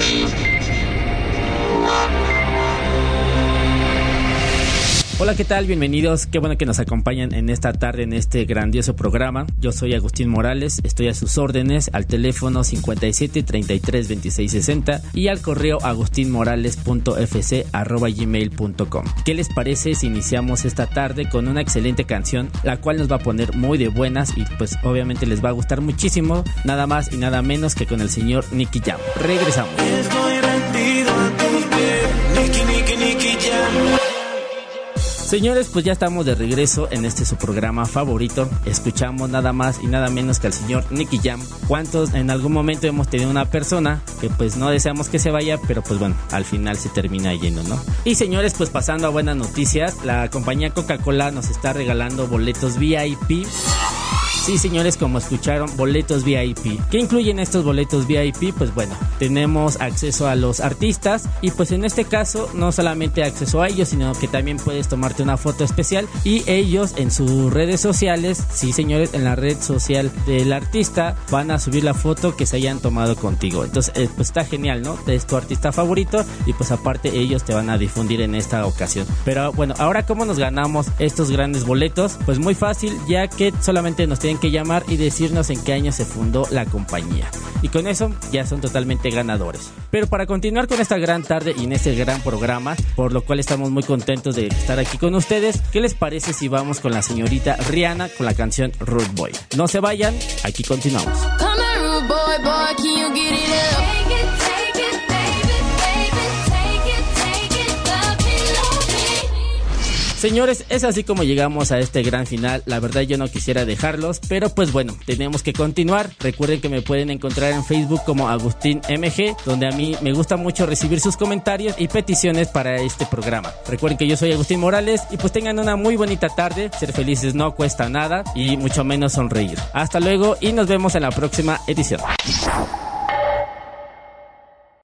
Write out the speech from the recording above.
Thank you. Hola, ¿qué tal? Bienvenidos. Qué bueno que nos acompañan en esta tarde en este grandioso programa. Yo soy Agustín Morales, estoy a sus órdenes al teléfono 57 33 26 60 y al correo agustinmorales.fc@gmail.com. ¿Qué les parece si iniciamos esta tarde con una excelente canción, la cual nos va a poner muy de buenas y pues obviamente les va a gustar muchísimo, nada más y nada menos que con el señor Nicky Jam. Regresamos. Señores, pues ya estamos de regreso en este su programa favorito. Escuchamos nada más y nada menos que al señor Nicky Jam. ¿Cuántos en algún momento hemos tenido una persona que pues no deseamos que se vaya, pero pues bueno, al final se termina yendo, ¿no? Y señores, pues pasando a buenas noticias, la compañía Coca-Cola nos está regalando boletos VIP Sí, señores, como escucharon, boletos VIP. ¿Qué incluyen estos boletos VIP? Pues bueno, tenemos acceso a los artistas y pues en este caso no solamente acceso a ellos, sino que también puedes tomarte una foto especial y ellos en sus redes sociales, sí señores, en la red social del artista van a subir la foto que se hayan tomado contigo. Entonces, eh, pues está genial, ¿no? Es tu artista favorito y pues aparte ellos te van a difundir en esta ocasión. Pero bueno, ahora cómo nos ganamos estos grandes boletos? Pues muy fácil, ya que solamente nos tienen que llamar y decirnos en qué año se fundó la compañía. Y con eso ya son totalmente ganadores. Pero para continuar con esta gran tarde y en este gran programa, por lo cual estamos muy contentos de estar aquí con ustedes, ¿qué les parece si vamos con la señorita Rihanna con la canción Rude Boy? No se vayan, aquí continuamos. Señores, es así como llegamos a este gran final. La verdad yo no quisiera dejarlos, pero pues bueno, tenemos que continuar. Recuerden que me pueden encontrar en Facebook como Agustín MG, donde a mí me gusta mucho recibir sus comentarios y peticiones para este programa. Recuerden que yo soy Agustín Morales y pues tengan una muy bonita tarde. Ser felices no cuesta nada y mucho menos sonreír. Hasta luego y nos vemos en la próxima edición.